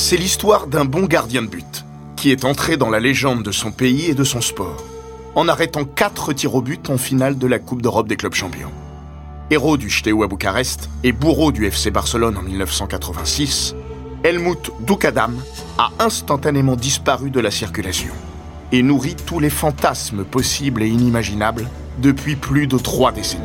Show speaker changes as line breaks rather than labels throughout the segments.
c'est l'histoire d'un bon gardien de but qui est entré dans la légende de son pays et de son sport en arrêtant 4 tirs au but en finale de la Coupe d'Europe des clubs champions. Héros du Steaua Bucarest et bourreau du FC Barcelone en 1986, Helmut Dukadam a instantanément disparu de la circulation et nourrit tous les fantasmes possibles et inimaginables depuis plus de trois décennies.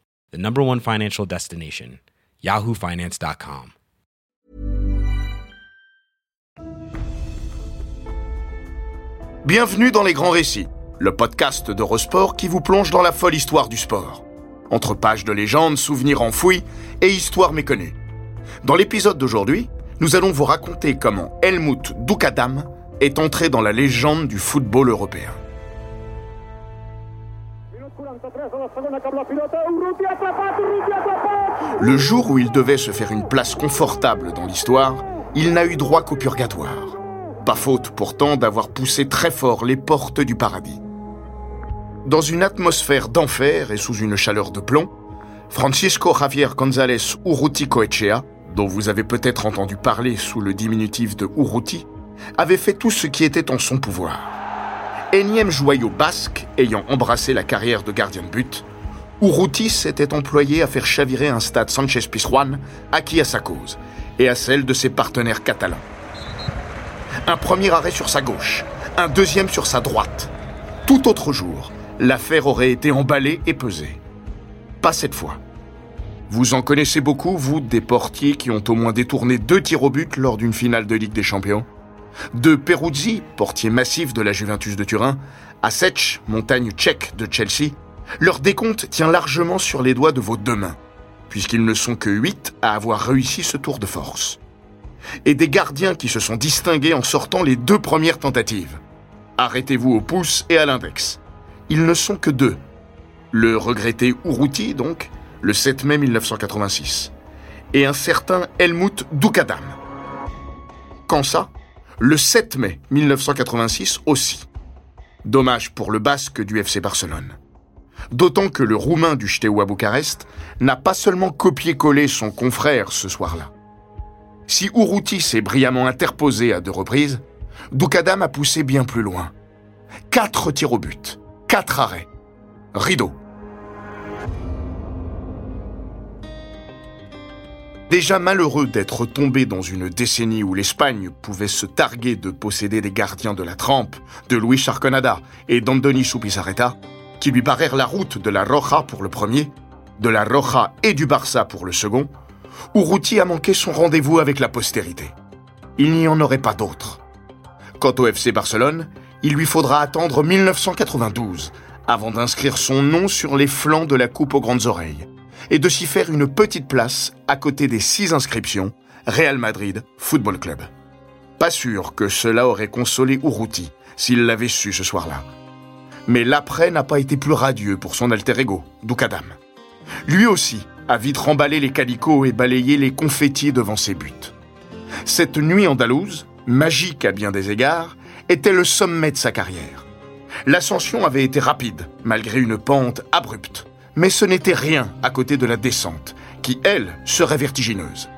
the number one financial destination, yahoofinance.com.
Bienvenue dans Les Grands Récits, le podcast d'Eurosport qui vous plonge dans la folle histoire du sport. Entre pages de légendes, souvenirs enfouis et histoires méconnues. Dans l'épisode d'aujourd'hui, nous allons vous raconter comment Helmut Dukadam est entré dans la légende du football européen. Le jour où il devait se faire une place confortable dans l'histoire, il n'a eu droit qu'au purgatoire. Pas faute pourtant d'avoir poussé très fort les portes du paradis. Dans une atmosphère d'enfer et sous une chaleur de plomb, Francisco Javier González Urruti Coechea, dont vous avez peut-être entendu parler sous le diminutif de Urruti, avait fait tout ce qui était en son pouvoir. Énième joyau basque ayant embrassé la carrière de gardien de but, Urruti s'était employé à faire chavirer un stade Sanchez Pizjuan acquis à sa cause et à celle de ses partenaires catalans. Un premier arrêt sur sa gauche, un deuxième sur sa droite. Tout autre jour, l'affaire aurait été emballée et pesée. Pas cette fois. Vous en connaissez beaucoup, vous, des portiers qui ont au moins détourné deux tirs au but lors d'une finale de Ligue des Champions? De Peruzzi, portier massif de la Juventus de Turin, à Sech, montagne tchèque de Chelsea, leur décompte tient largement sur les doigts de vos deux mains, puisqu'ils ne sont que huit à avoir réussi ce tour de force. Et des gardiens qui se sont distingués en sortant les deux premières tentatives. Arrêtez-vous au pouce et à l'index. Ils ne sont que deux. Le regretté Urruti, donc, le 7 mai 1986, et un certain Helmut Dukadam. Quand ça? Le 7 mai 1986 aussi. Dommage pour le basque du FC Barcelone. D'autant que le roumain du Steaua Bucarest n'a pas seulement copié-collé son confrère ce soir-là. Si Urruti s'est brillamment interposé à deux reprises, Dukadam a poussé bien plus loin. Quatre tirs au but, quatre arrêts. Rideau. Déjà malheureux d'être tombé dans une décennie où l'Espagne pouvait se targuer de posséder des gardiens de la trempe, de Luis Charconada et d'Andoni Supisareta, qui lui barrèrent la route de la Roja pour le premier, de la Roja et du Barça pour le second, Urruti a manqué son rendez-vous avec la postérité. Il n'y en aurait pas d'autre. Quant au FC Barcelone, il lui faudra attendre 1992 avant d'inscrire son nom sur les flancs de la Coupe aux grandes oreilles et de s'y faire une petite place à côté des six inscriptions Real Madrid Football Club. Pas sûr que cela aurait consolé Urruti s'il l'avait su ce soir-là. Mais l'après n'a pas été plus radieux pour son alter ego, Dukadam. Lui aussi a vite remballé les calicots et balayé les confettis devant ses buts. Cette nuit andalouse, magique à bien des égards, était le sommet de sa carrière. L'ascension avait été rapide, malgré une pente abrupte, mais ce n'était rien à côté de la descente, qui, elle, serait vertigineuse.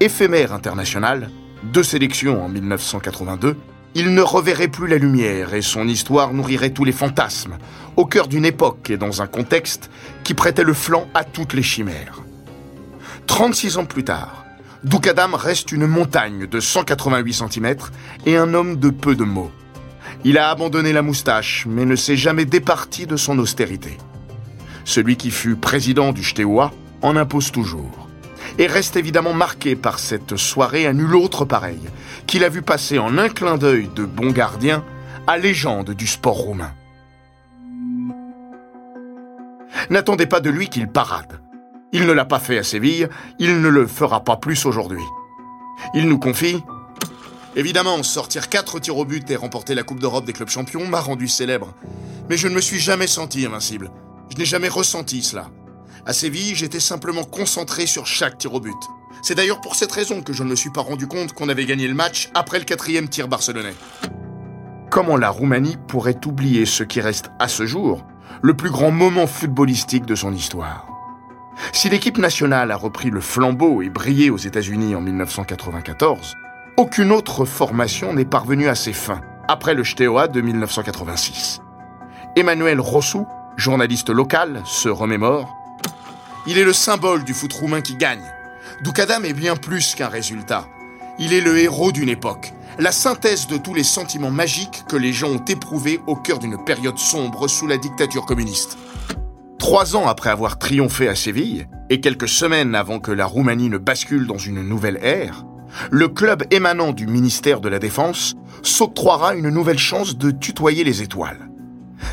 Éphémère international, deux sélections en 1982, il ne reverrait plus la lumière et son histoire nourrirait tous les fantasmes, au cœur d'une époque et dans un contexte qui prêtait le flanc à toutes les chimères. 36 ans plus tard, Dukadam reste une montagne de 188 cm et un homme de peu de mots. Il a abandonné la moustache, mais ne s'est jamais départi de son austérité. Celui qui fut président du Steaua en impose toujours. Et reste évidemment marqué par cette soirée à nul autre pareil, qu'il a vu passer en un clin d'œil de bon gardien à légende du sport roumain. N'attendez pas de lui qu'il parade. Il ne l'a pas fait à Séville, il ne le fera pas plus aujourd'hui. Il nous confie Évidemment, sortir 4 tirs au but et remporter la Coupe d'Europe des clubs champions m'a rendu célèbre. Mais je ne me suis jamais senti invincible. N'ai jamais ressenti cela. À Séville, j'étais simplement concentré sur chaque tir au but. C'est d'ailleurs pour cette raison que je ne me suis pas rendu compte qu'on avait gagné le match après le quatrième tir barcelonais. Comment la Roumanie pourrait oublier ce qui reste à ce jour le plus grand moment footballistique de son histoire? Si l'équipe nationale a repris le flambeau et brillé aux États-Unis en 1994, aucune autre formation n'est parvenue à ses fins après le Steaua de 1986. Emmanuel Rossou, journaliste local, se remémore Il est le symbole du foot roumain qui gagne. Doukadam est bien plus qu'un résultat. Il est le héros d'une époque, la synthèse de tous les sentiments magiques que les gens ont éprouvés au cœur d'une période sombre sous la dictature communiste. Trois ans après avoir triomphé à Séville, et quelques semaines avant que la Roumanie ne bascule dans une nouvelle ère, le club émanant du ministère de la Défense s'octroiera une nouvelle chance de tutoyer les étoiles.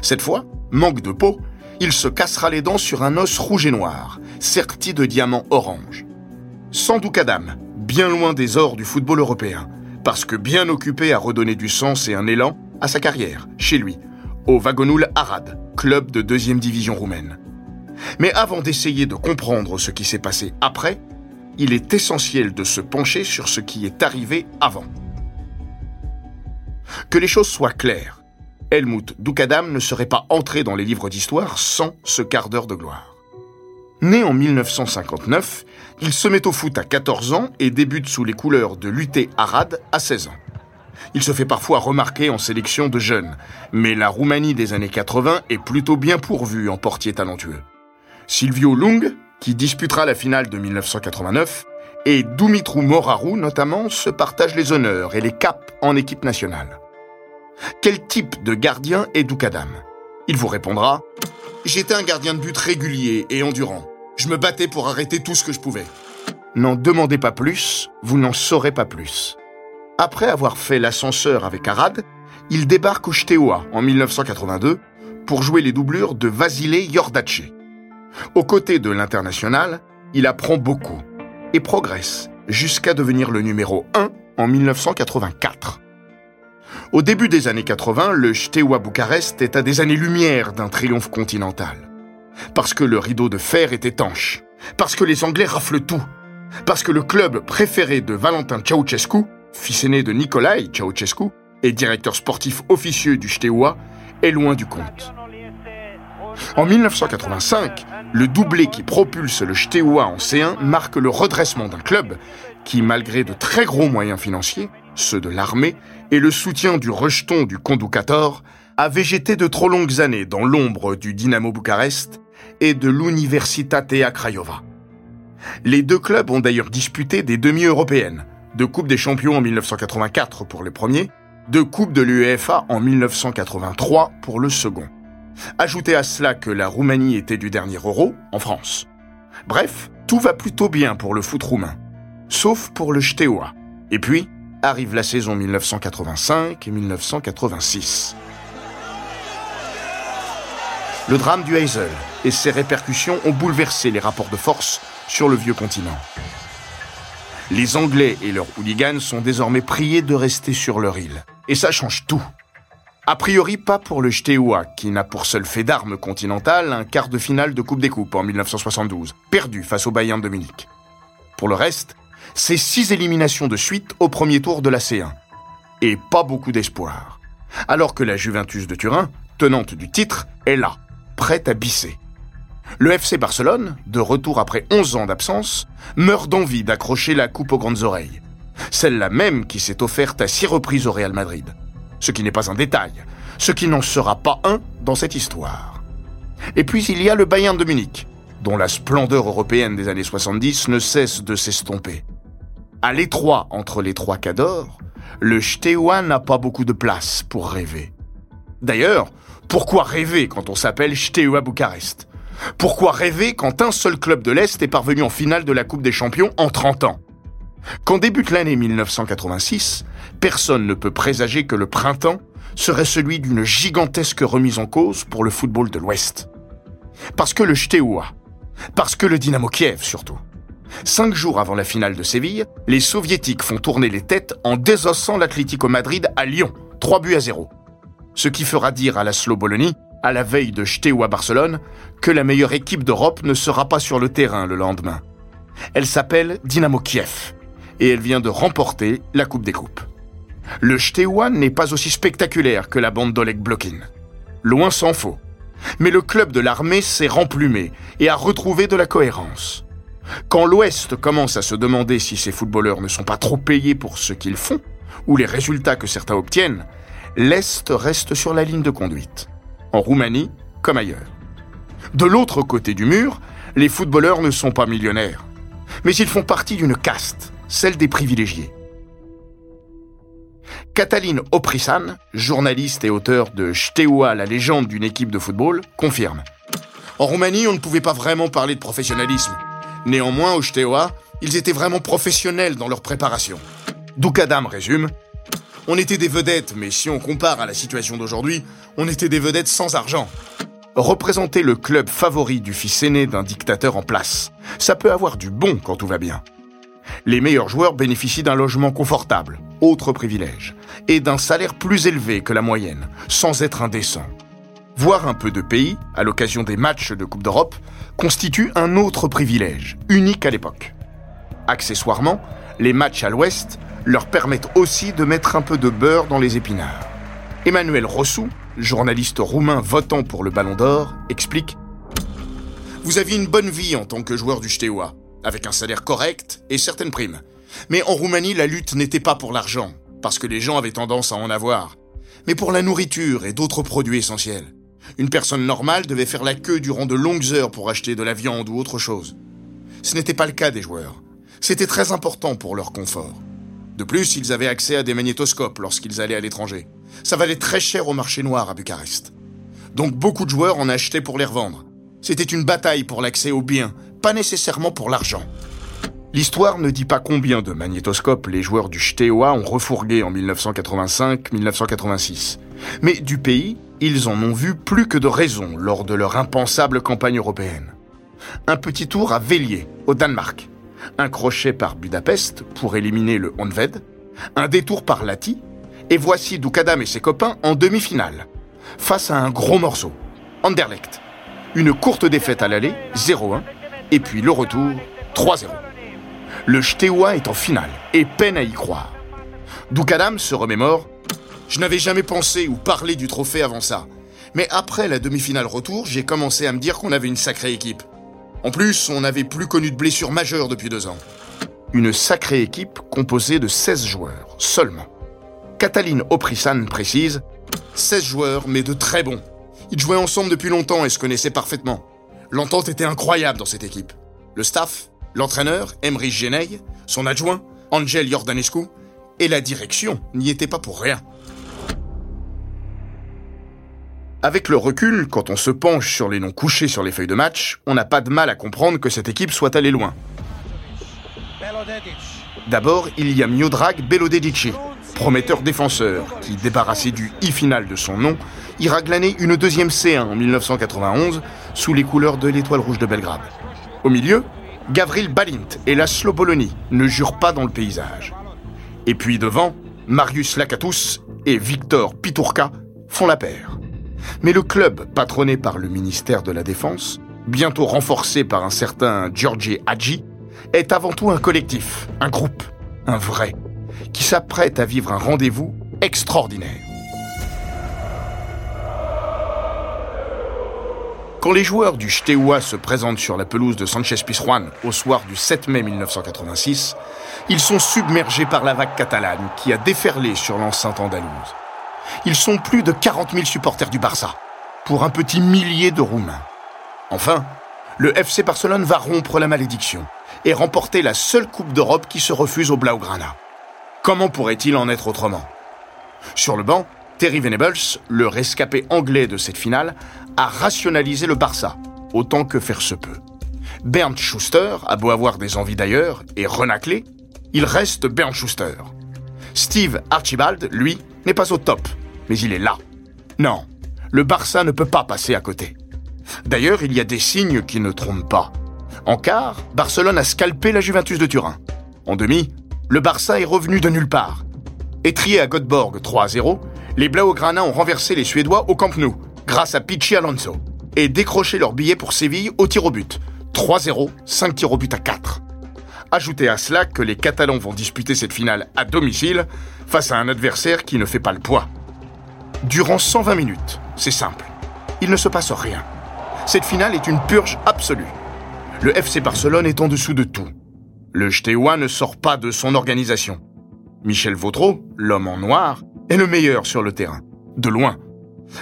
Cette fois, manque de peau, il se cassera les dents sur un os rouge et noir, serti de diamants orange. Sans Doukadam, bien loin des ors du football européen, parce que bien occupé à redonner du sens et un élan à sa carrière, chez lui, au Vagonoul Arad, club de deuxième division roumaine. Mais avant d'essayer de comprendre ce qui s'est passé après, il est essentiel de se pencher sur ce qui est arrivé avant. Que les choses soient claires, Helmut Doukadam ne serait pas entré dans les livres d'histoire sans ce quart d'heure de gloire. Né en 1959, il se met au foot à 14 ans et débute sous les couleurs de l'UT Arad à 16 ans. Il se fait parfois remarquer en sélection de jeunes, mais la Roumanie des années 80 est plutôt bien pourvue en portier talentueux. Silvio Lung, qui disputera la finale de 1989, et Dumitru Moraru notamment se partagent les honneurs et les caps en équipe nationale. Quel type de gardien est Doukadam Il vous répondra J'étais un gardien de but régulier et endurant. Je me battais pour arrêter tout ce que je pouvais. N'en demandez pas plus, vous n'en saurez pas plus. Après avoir fait l'ascenseur avec Arad, il débarque au Steaua en 1982 pour jouer les doublures de Vasile Jordache. Aux côtés de l'international, il apprend beaucoup et progresse jusqu'à devenir le numéro 1 en 1984. Au début des années 80, le Steaua Bucarest est à des années-lumière d'un triomphe continental. Parce que le rideau de fer est étanche. Parce que les Anglais raflent tout. Parce que le club préféré de Valentin Ceausescu, fils aîné de Nicolae Ceausescu, et directeur sportif officieux du Steaua, est loin du compte. En 1985, le doublé qui propulse le Steaua en C1 marque le redressement d'un club qui, malgré de très gros moyens financiers, ceux de l'armée, et le soutien du rejeton du conducator, a végété de trop longues années dans l'ombre du Dynamo Bucarest et de l'Universitatea Craiova. Les deux clubs ont d'ailleurs disputé des demi-européennes, de Coupe des Champions en 1984 pour le premier, de Coupe de l'UEFA en 1983 pour le second. Ajoutez à cela que la Roumanie était du dernier euro en France. Bref, tout va plutôt bien pour le foot roumain, sauf pour le Steaua. Et puis, arrive la saison 1985 et 1986. Le drame du Heysel et ses répercussions ont bouleversé les rapports de force sur le vieux continent. Les Anglais et leurs hooligans sont désormais priés de rester sur leur île. Et ça change tout. A priori pas pour le Steaua, qui n'a pour seul fait d'armes continentales un quart de finale de Coupe des Coupes en 1972, perdu face au Bayern de Munich. Pour le reste, c'est six éliminations de suite au premier tour de la C1. Et pas beaucoup d'espoir. Alors que la Juventus de Turin, tenante du titre, est là, prête à bisser. Le FC Barcelone, de retour après 11 ans d'absence, meurt d'envie d'accrocher la coupe aux grandes oreilles. Celle-là même qui s'est offerte à six reprises au Real Madrid ce qui n'est pas un détail, ce qui n'en sera pas un dans cette histoire. Et puis il y a le Bayern de Munich, dont la splendeur européenne des années 70 ne cesse de s'estomper. À l'étroit entre les trois cadors, le Steaua n'a pas beaucoup de place pour rêver. D'ailleurs, pourquoi rêver quand on s'appelle Steaua Bucarest? Pourquoi rêver quand un seul club de l'Est est parvenu en finale de la Coupe des Champions en 30 ans? Quand débute l'année 1986, personne ne peut présager que le printemps serait celui d'une gigantesque remise en cause pour le football de l'Ouest. Parce que le Steaua, parce que le Dynamo Kiev surtout. Cinq jours avant la finale de Séville, les soviétiques font tourner les têtes en désossant l'Atlético Madrid à Lyon, 3 buts à 0. Ce qui fera dire à la Bologna, à la veille de Steaua Barcelone, que la meilleure équipe d'Europe ne sera pas sur le terrain le lendemain. Elle s'appelle Dynamo Kiev et elle vient de remporter la Coupe des Coupes. Le Steaua n'est pas aussi spectaculaire que la bande d'Oleg Blokin. Loin s'en faut. Mais le club de l'armée s'est remplumé et a retrouvé de la cohérence. Quand l'Ouest commence à se demander si ces footballeurs ne sont pas trop payés pour ce qu'ils font, ou les résultats que certains obtiennent, l'Est reste sur la ligne de conduite, en Roumanie comme ailleurs. De l'autre côté du mur, les footballeurs ne sont pas millionnaires, mais ils font partie d'une caste, celle des privilégiés. Cataline Oprisan, journaliste et auteur de Steaua, la légende d'une équipe de football, confirme. En Roumanie, on ne pouvait pas vraiment parler de professionnalisme. Néanmoins, au Steaua, ils étaient vraiment professionnels dans leur préparation. Doukadam résume On était des vedettes, mais si on compare à la situation d'aujourd'hui, on était des vedettes sans argent. Représenter le club favori du fils aîné d'un dictateur en place, ça peut avoir du bon quand tout va bien. Les meilleurs joueurs bénéficient d'un logement confortable, autre privilège, et d'un salaire plus élevé que la moyenne, sans être indécent. Voir un peu de pays, à l'occasion des matchs de Coupe d'Europe, constitue un autre privilège, unique à l'époque. Accessoirement, les matchs à l'ouest leur permettent aussi de mettre un peu de beurre dans les épinards. Emmanuel Rossou, journaliste roumain votant pour le Ballon d'Or, explique Vous aviez une bonne vie en tant que joueur du Steaua avec un salaire correct et certaines primes. Mais en Roumanie, la lutte n'était pas pour l'argent, parce que les gens avaient tendance à en avoir, mais pour la nourriture et d'autres produits essentiels. Une personne normale devait faire la queue durant de longues heures pour acheter de la viande ou autre chose. Ce n'était pas le cas des joueurs. C'était très important pour leur confort. De plus, ils avaient accès à des magnétoscopes lorsqu'ils allaient à l'étranger. Ça valait très cher au marché noir à Bucarest. Donc beaucoup de joueurs en achetaient pour les revendre. C'était une bataille pour l'accès aux biens, pas nécessairement pour l'argent. L'histoire ne dit pas combien de magnétoscopes les joueurs du Steaua ont refourgué en 1985-1986. Mais du pays, ils en ont vu plus que de raison lors de leur impensable campagne européenne. Un petit tour à Vélier, au Danemark. Un crochet par Budapest pour éliminer le Honved. Un détour par Lati. Et voici Doukadam et ses copains en demi-finale. Face à un gros morceau. Anderlecht. Une courte défaite à l'aller, 0-1. Et puis le retour, 3-0. Le Steaua est en finale et peine à y croire. Doukadam se remémore Je n'avais jamais pensé ou parlé du trophée avant ça. Mais après la demi-finale retour, j'ai commencé à me dire qu'on avait une sacrée équipe. En plus, on n'avait plus connu de blessures majeures depuis deux ans. Une sacrée équipe composée de 16 joueurs, seulement. Cataline Oprisan précise 16 joueurs, mais de très bons. Ils jouaient ensemble depuis longtemps et se connaissaient parfaitement. L'entente était incroyable dans cette équipe. Le staff, l'entraîneur, Emrich Genei, son adjoint, Angel Jordanescu, et la direction n'y étaient pas pour rien. Avec le recul, quand on se penche sur les noms couchés sur les feuilles de match, on n'a pas de mal à comprendre que cette équipe soit allée loin. D'abord, il y a Miodrag Belodedici, prometteur défenseur, qui, débarrassé du i final de son nom, ira glaner une deuxième C1 en 1991 sous les couleurs de l'Étoile Rouge de Belgrade. Au milieu, Gavril Balint et Laszlo Bologna ne jurent pas dans le paysage. Et puis devant, Marius Lakatos et Victor Piturka font la paire. Mais le club, patronné par le ministère de la Défense, bientôt renforcé par un certain Giorgi Hadji, est avant tout un collectif, un groupe, un vrai, qui s'apprête à vivre un rendez-vous extraordinaire. Quand les joueurs du Steaua se présentent sur la pelouse de Sanchez Pizjuan au soir du 7 mai 1986, ils sont submergés par la vague catalane qui a déferlé sur l'enceinte andalouse. Ils sont plus de 40 000 supporters du Barça, pour un petit millier de Roumains. Enfin, le FC Barcelone va rompre la malédiction et remporter la seule Coupe d'Europe qui se refuse au Blaugrana. Comment pourrait-il en être autrement? Sur le banc, Terry Venables, le rescapé anglais de cette finale, a rationalisé le Barça, autant que faire se peut. Bernd Schuster a beau avoir des envies d'ailleurs et renacler, il reste Bernd Schuster. Steve Archibald, lui, n'est pas au top, mais il est là. Non, le Barça ne peut pas passer à côté. D'ailleurs, il y a des signes qui ne trompent pas. En quart, Barcelone a scalpé la Juventus de Turin. En demi, le Barça est revenu de nulle part. Étrié à Göteborg 3-0, les Blaugrana ont renversé les Suédois au Camp Nou, grâce à Pichi Alonso, et décroché leur billet pour Séville au tir au but. 3-0, 5 tirs au but à 4. Ajoutez à cela que les Catalans vont disputer cette finale à domicile face à un adversaire qui ne fait pas le poids. Durant 120 minutes, c'est simple, il ne se passe rien. Cette finale est une purge absolue. Le FC Barcelone est en dessous de tout. Le Steaua ne sort pas de son organisation. Michel Vautreau, l'homme en noir, est le meilleur sur le terrain, de loin.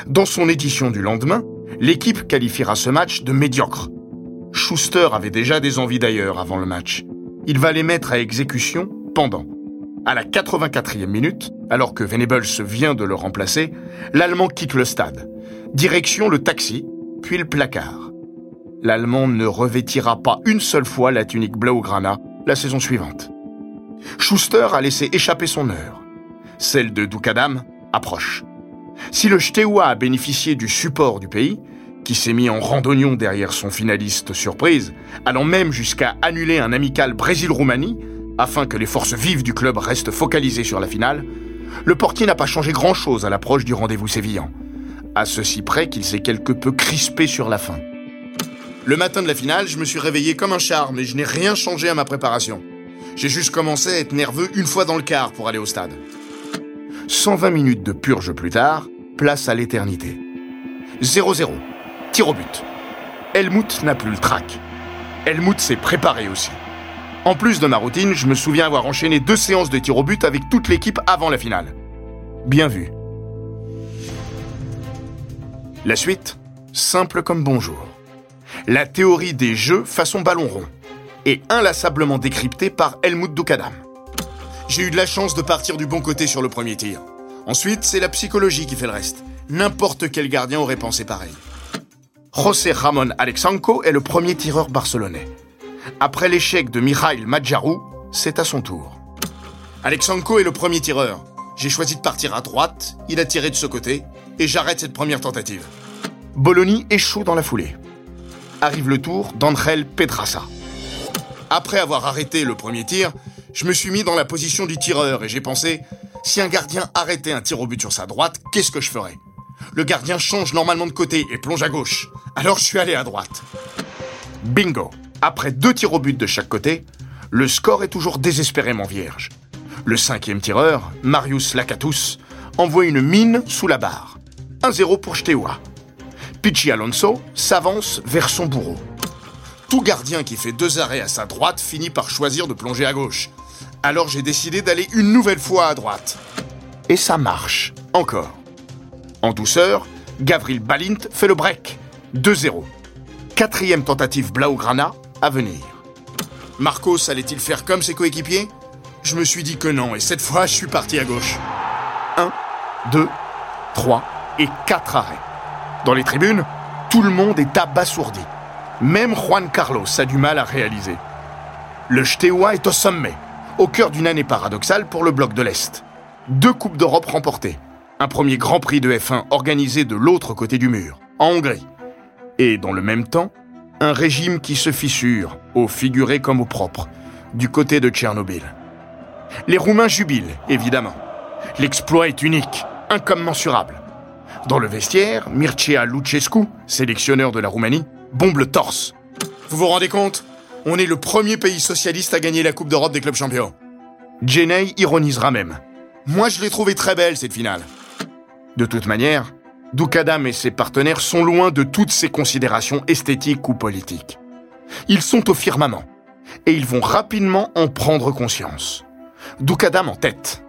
Dans son édition du lendemain, l'équipe qualifiera ce match de médiocre. Schuster avait déjà des envies d'ailleurs avant le match. Il va les mettre à exécution pendant. À la 84e minute, alors que Venables vient de le remplacer, l'Allemand quitte le stade. Direction le taxi, puis le placard. L'Allemand ne revêtira pas une seule fois la tunique Blaugrana la saison suivante. Schuster a laissé échapper son heure. Celle de Dukadam approche. Si le Steaua a bénéficié du support du pays, qui s'est mis en randonnion derrière son finaliste surprise, allant même jusqu'à annuler un amical Brésil-Roumanie, afin que les forces vives du club restent focalisées sur la finale, le portier n'a pas changé grand-chose à l'approche du rendez-vous sévillan, à ceci près qu'il s'est quelque peu crispé sur la fin. Le matin de la finale, je me suis réveillé comme un charme et je n'ai rien changé à ma préparation. J'ai juste commencé à être nerveux une fois dans le quart pour aller au stade. 120 minutes de purge plus tard, place à l'éternité. 0-0, tir au but. Helmut n'a plus le trac. Helmut s'est préparé aussi. En plus de ma routine, je me souviens avoir enchaîné deux séances de tir au but avec toute l'équipe avant la finale. Bien vu. La suite, simple comme bonjour. La théorie des jeux façon ballon rond et inlassablement décryptée par Helmut Dukadam. J'ai eu de la chance de partir du bon côté sur le premier tir. Ensuite, c'est la psychologie qui fait le reste. N'importe quel gardien aurait pensé pareil. José Ramon Alexanco est le premier tireur barcelonais. Après l'échec de Mikhail Madjarou, c'est à son tour. Alexanco est le premier tireur. J'ai choisi de partir à droite, il a tiré de ce côté, et j'arrête cette première tentative. Bologna échoue dans la foulée. Arrive le tour d'Angel Pedraza. Après avoir arrêté le premier tir, je me suis mis dans la position du tireur et j'ai pensé, si un gardien arrêtait un tir au but sur sa droite, qu'est-ce que je ferais? Le gardien change normalement de côté et plonge à gauche. Alors je suis allé à droite. Bingo Après deux tirs au but de chaque côté, le score est toujours désespérément vierge. Le cinquième tireur, Marius Lacatus, envoie une mine sous la barre. 1-0 pour Steaua. Pichi Alonso s'avance vers son bourreau. Tout gardien qui fait deux arrêts à sa droite finit par choisir de plonger à gauche. Alors j'ai décidé d'aller une nouvelle fois à droite. Et ça marche, encore. En douceur, Gavril Balint fait le break. 2-0. Quatrième tentative Blaugrana Marcos allait-il faire comme ses coéquipiers? Je me suis dit que non, et cette fois, je suis parti à gauche. 1, 2, 3 et 4 arrêts. Dans les tribunes, tout le monde est abasourdi. Même Juan Carlos a du mal à réaliser. Le Steaua est au sommet au cœur d'une année paradoxale pour le bloc de l'Est. Deux Coupes d'Europe remportées, un premier Grand Prix de F1 organisé de l'autre côté du mur, en Hongrie, et dans le même temps, un régime qui se fissure, au figuré comme au propre, du côté de Tchernobyl. Les Roumains jubilent, évidemment. L'exploit est unique, incommensurable. Dans le vestiaire, Mircea Lucescu, sélectionneur de la Roumanie, bombe le torse. Vous vous rendez compte? On est le premier pays socialiste à gagner la Coupe d'Europe des clubs champions. Jenny ironisera même. Moi, je l'ai trouvée très belle, cette finale. De toute manière, Doukadam et ses partenaires sont loin de toutes ces considérations esthétiques ou politiques. Ils sont au firmament. Et ils vont rapidement en prendre conscience. Doukadam en tête.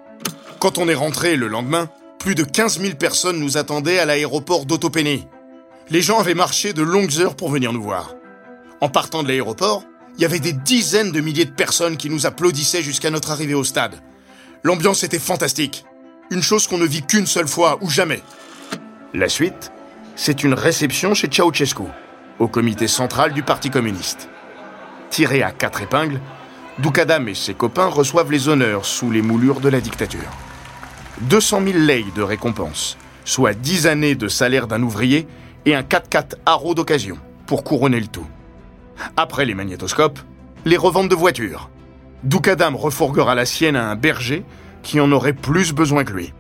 Quand on est rentré le lendemain, plus de 15 000 personnes nous attendaient à l'aéroport d'Otopéné. Les gens avaient marché de longues heures pour venir nous voir. En partant de l'aéroport, il y avait des dizaines de milliers de personnes qui nous applaudissaient jusqu'à notre arrivée au stade. L'ambiance était fantastique. Une chose qu'on ne vit qu'une seule fois ou jamais. La suite, c'est une réception chez Ceausescu, au comité central du Parti communiste. Tiré à quatre épingles, Doukadam et ses copains reçoivent les honneurs sous les moulures de la dictature. 200 000 lei de récompense, soit 10 années de salaire d'un ouvrier et un 4x4 haro d'occasion pour couronner le tout. Après les magnétoscopes, les reventes de voitures. Doukadam refourguera la sienne à un berger qui en aurait plus besoin que lui.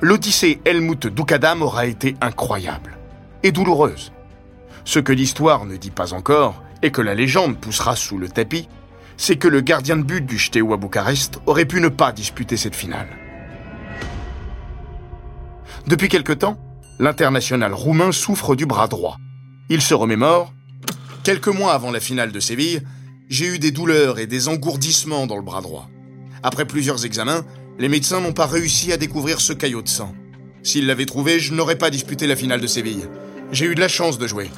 L'odyssée Helmut Doukadam aura été incroyable et douloureuse. Ce que l'histoire ne dit pas encore et que la légende poussera sous le tapis, c'est que le gardien de but du Steaua Bucarest aurait pu ne pas disputer cette finale. Depuis quelque temps, l'international roumain souffre du bras droit. Il se remémore Quelques mois avant la finale de Séville, j'ai eu des douleurs et des engourdissements dans le bras droit. Après plusieurs examens, les médecins n'ont pas réussi à découvrir ce caillot de sang. S'ils l'avaient trouvé, je n'aurais pas disputé la finale de Séville. J'ai eu de la chance de jouer.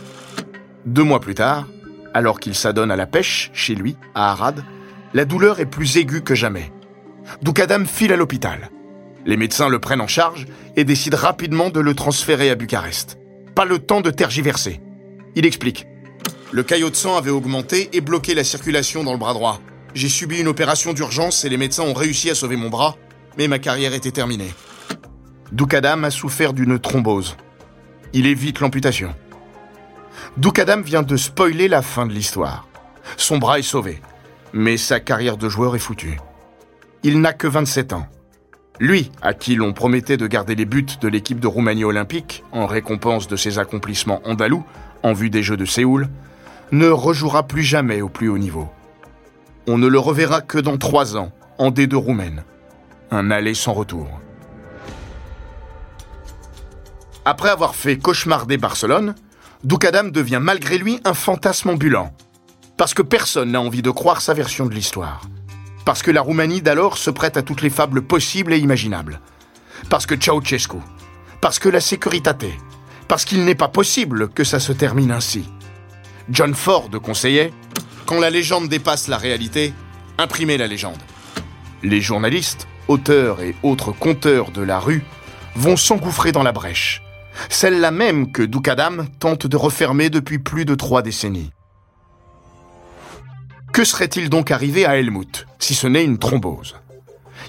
Deux mois plus tard, alors qu'il s'adonne à la pêche, chez lui, à Arad, la douleur est plus aiguë que jamais. Doukadam file à l'hôpital. Les médecins le prennent en charge et décident rapidement de le transférer à Bucarest. Pas le temps de tergiverser. Il explique. Le caillot de sang avait augmenté et bloqué la circulation dans le bras droit. J'ai subi une opération d'urgence et les médecins ont réussi à sauver mon bras, mais ma carrière était terminée. Doukadam a souffert d'une thrombose. Il évite l'amputation. Doukadam vient de spoiler la fin de l'histoire. Son bras est sauvé, mais sa carrière de joueur est foutue. Il n'a que 27 ans. Lui, à qui l'on promettait de garder les buts de l'équipe de Roumanie olympique en récompense de ses accomplissements andalous en vue des Jeux de Séoul, ne rejouera plus jamais au plus haut niveau. On ne le reverra que dans trois ans, en D2 roumaine. Un aller sans retour. Après avoir fait cauchemarder Barcelone, Doukadam devient malgré lui un fantasme ambulant. Parce que personne n'a envie de croire sa version de l'histoire. Parce que la Roumanie d'alors se prête à toutes les fables possibles et imaginables. Parce que Ceausescu. Parce que la sécurité. Parce qu'il n'est pas possible que ça se termine ainsi. John Ford conseillait Quand la légende dépasse la réalité, imprimez la légende. Les journalistes, auteurs et autres conteurs de la rue vont s'engouffrer dans la brèche celle-là même que Doukadam tente de refermer depuis plus de trois décennies. Que serait-il donc arrivé à Helmut, si ce n'est une thrombose?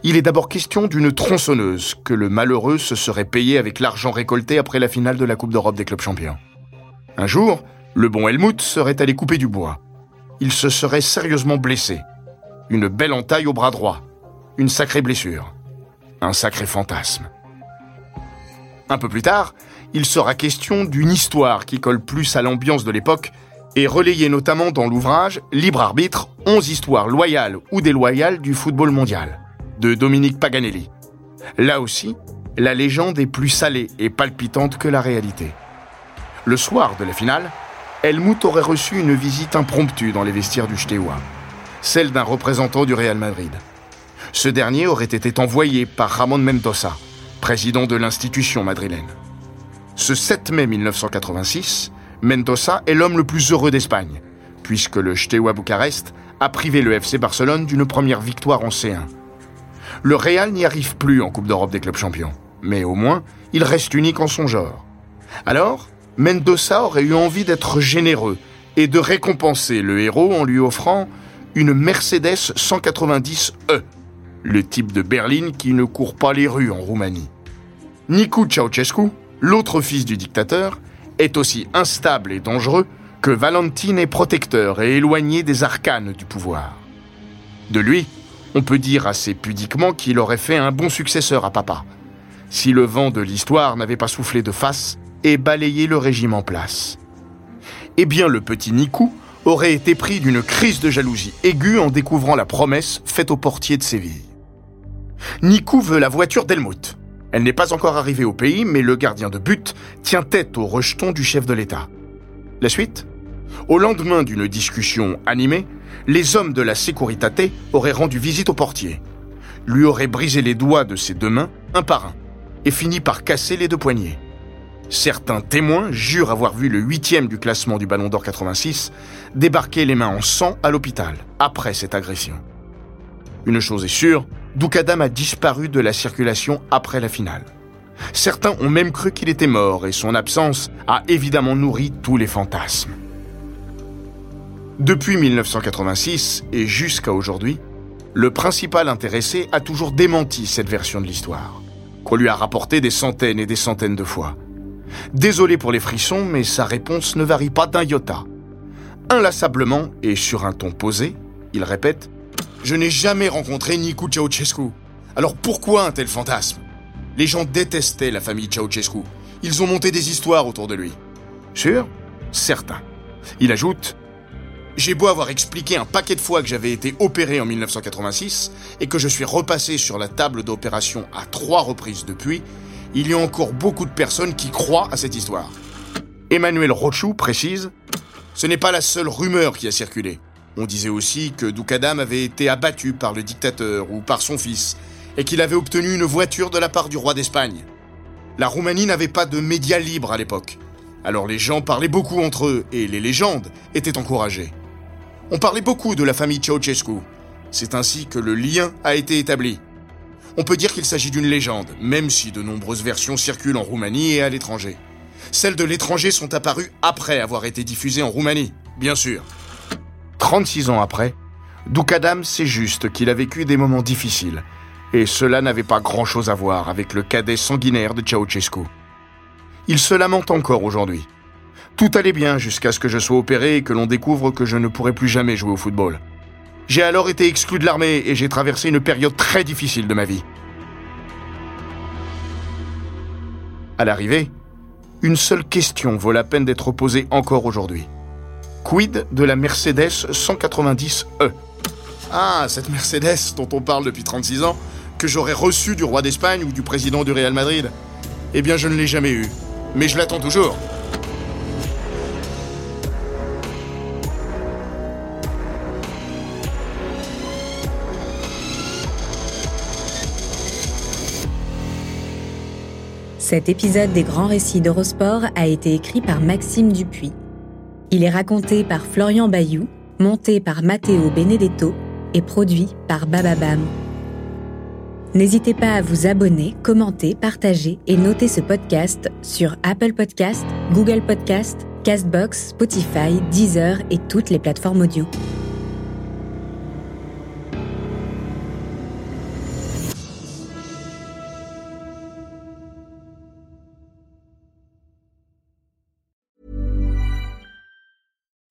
Il est d'abord question d'une tronçonneuse que le malheureux se serait payé avec l'argent récolté après la finale de la Coupe d'Europe des clubs champions. Un jour, le bon Helmut serait allé couper du bois. Il se serait sérieusement blessé. Une belle entaille au bras droit. Une sacrée blessure. Un sacré fantasme. Un peu plus tard, il sera question d'une histoire qui colle plus à l'ambiance de l'époque et relayée notamment dans l'ouvrage Libre arbitre, 11 histoires loyales ou déloyales du football mondial de Dominique Paganelli. Là aussi, la légende est plus salée et palpitante que la réalité. Le soir de la finale, Helmut aurait reçu une visite impromptue dans les vestiaires du Steaua, celle d'un représentant du Real Madrid. Ce dernier aurait été envoyé par Ramon Mendoza, président de l'institution madrilène. Ce 7 mai 1986, Mendoza est l'homme le plus heureux d'Espagne, puisque le Steaua Bucarest a privé le FC Barcelone d'une première victoire en C1. Le Real n'y arrive plus en Coupe d'Europe des clubs champions, mais au moins, il reste unique en son genre. Alors, Mendoza aurait eu envie d'être généreux et de récompenser le héros en lui offrant une Mercedes 190E, le type de berline qui ne court pas les rues en Roumanie. Nicu Ceausescu, l'autre fils du dictateur, est aussi instable et dangereux que Valentine est protecteur et éloigné des arcanes du pouvoir. De lui, on peut dire assez pudiquement qu'il aurait fait un bon successeur à papa, si le vent de l'histoire n'avait pas soufflé de face et balayé le régime en place. Eh bien, le petit Nikou aurait été pris d'une crise de jalousie aiguë en découvrant la promesse faite au portier de Séville. Nikou veut la voiture d'Helmut, elle n'est pas encore arrivée au pays, mais le gardien de but tient tête au rejeton du chef de l'État. La suite? Au lendemain d'une discussion animée, les hommes de la Securitate auraient rendu visite au portier, lui auraient brisé les doigts de ses deux mains, un par un, et fini par casser les deux poignets. Certains témoins jurent avoir vu le huitième du classement du Ballon d'Or 86 débarquer les mains en sang à l'hôpital après cette agression. Une chose est sûre, Doukadam a disparu de la circulation après la finale. Certains ont même cru qu'il était mort et son absence a évidemment nourri tous les fantasmes. Depuis 1986 et jusqu'à aujourd'hui, le principal intéressé a toujours démenti cette version de l'histoire, qu'on lui a rapportée des centaines et des centaines de fois. Désolé pour les frissons, mais sa réponse ne varie pas d'un iota. Inlassablement et sur un ton posé, il répète Je n'ai jamais rencontré Nicu Ceausescu. Alors pourquoi un tel fantasme? Les gens détestaient la famille Ceausescu. Ils ont monté des histoires autour de lui. Sûr? Certain. Il ajoute j'ai beau avoir expliqué un paquet de fois que j'avais été opéré en 1986 et que je suis repassé sur la table d'opération à trois reprises depuis, il y a encore beaucoup de personnes qui croient à cette histoire. Emmanuel Rochou précise Ce n'est pas la seule rumeur qui a circulé. On disait aussi que Doukadam avait été abattu par le dictateur ou par son fils et qu'il avait obtenu une voiture de la part du roi d'Espagne. La Roumanie n'avait pas de médias libres à l'époque. Alors les gens parlaient beaucoup entre eux et les légendes étaient encouragées. On parlait beaucoup de la famille Ceausescu. C'est ainsi que le lien a été établi. On peut dire qu'il s'agit d'une légende, même si de nombreuses versions circulent en Roumanie et à l'étranger. Celles de l'étranger sont apparues après avoir été diffusées en Roumanie, bien sûr. 36 ans après, Doukadam sait juste qu'il a vécu des moments difficiles, et cela n'avait pas grand-chose à voir avec le cadet sanguinaire de Ceausescu. Il se lamente encore aujourd'hui. Tout allait bien jusqu'à ce que je sois opéré et que l'on découvre que je ne pourrai plus jamais jouer au football. J'ai alors été exclu de l'armée et j'ai traversé une période très difficile de ma vie. À l'arrivée, une seule question vaut la peine d'être posée encore aujourd'hui. Quid de la Mercedes 190E Ah, cette Mercedes dont on parle depuis 36 ans, que j'aurais reçue du roi d'Espagne ou du président du Real Madrid Eh bien, je ne l'ai jamais eue. Mais je l'attends toujours.
Cet épisode des grands récits d'Eurosport a été écrit par Maxime Dupuis. Il est raconté par Florian Bayou, monté par Matteo Benedetto et produit par Bababam. N'hésitez pas à vous abonner, commenter, partager et noter ce podcast sur Apple Podcast, Google Podcast, Castbox, Spotify, Deezer et toutes les plateformes audio.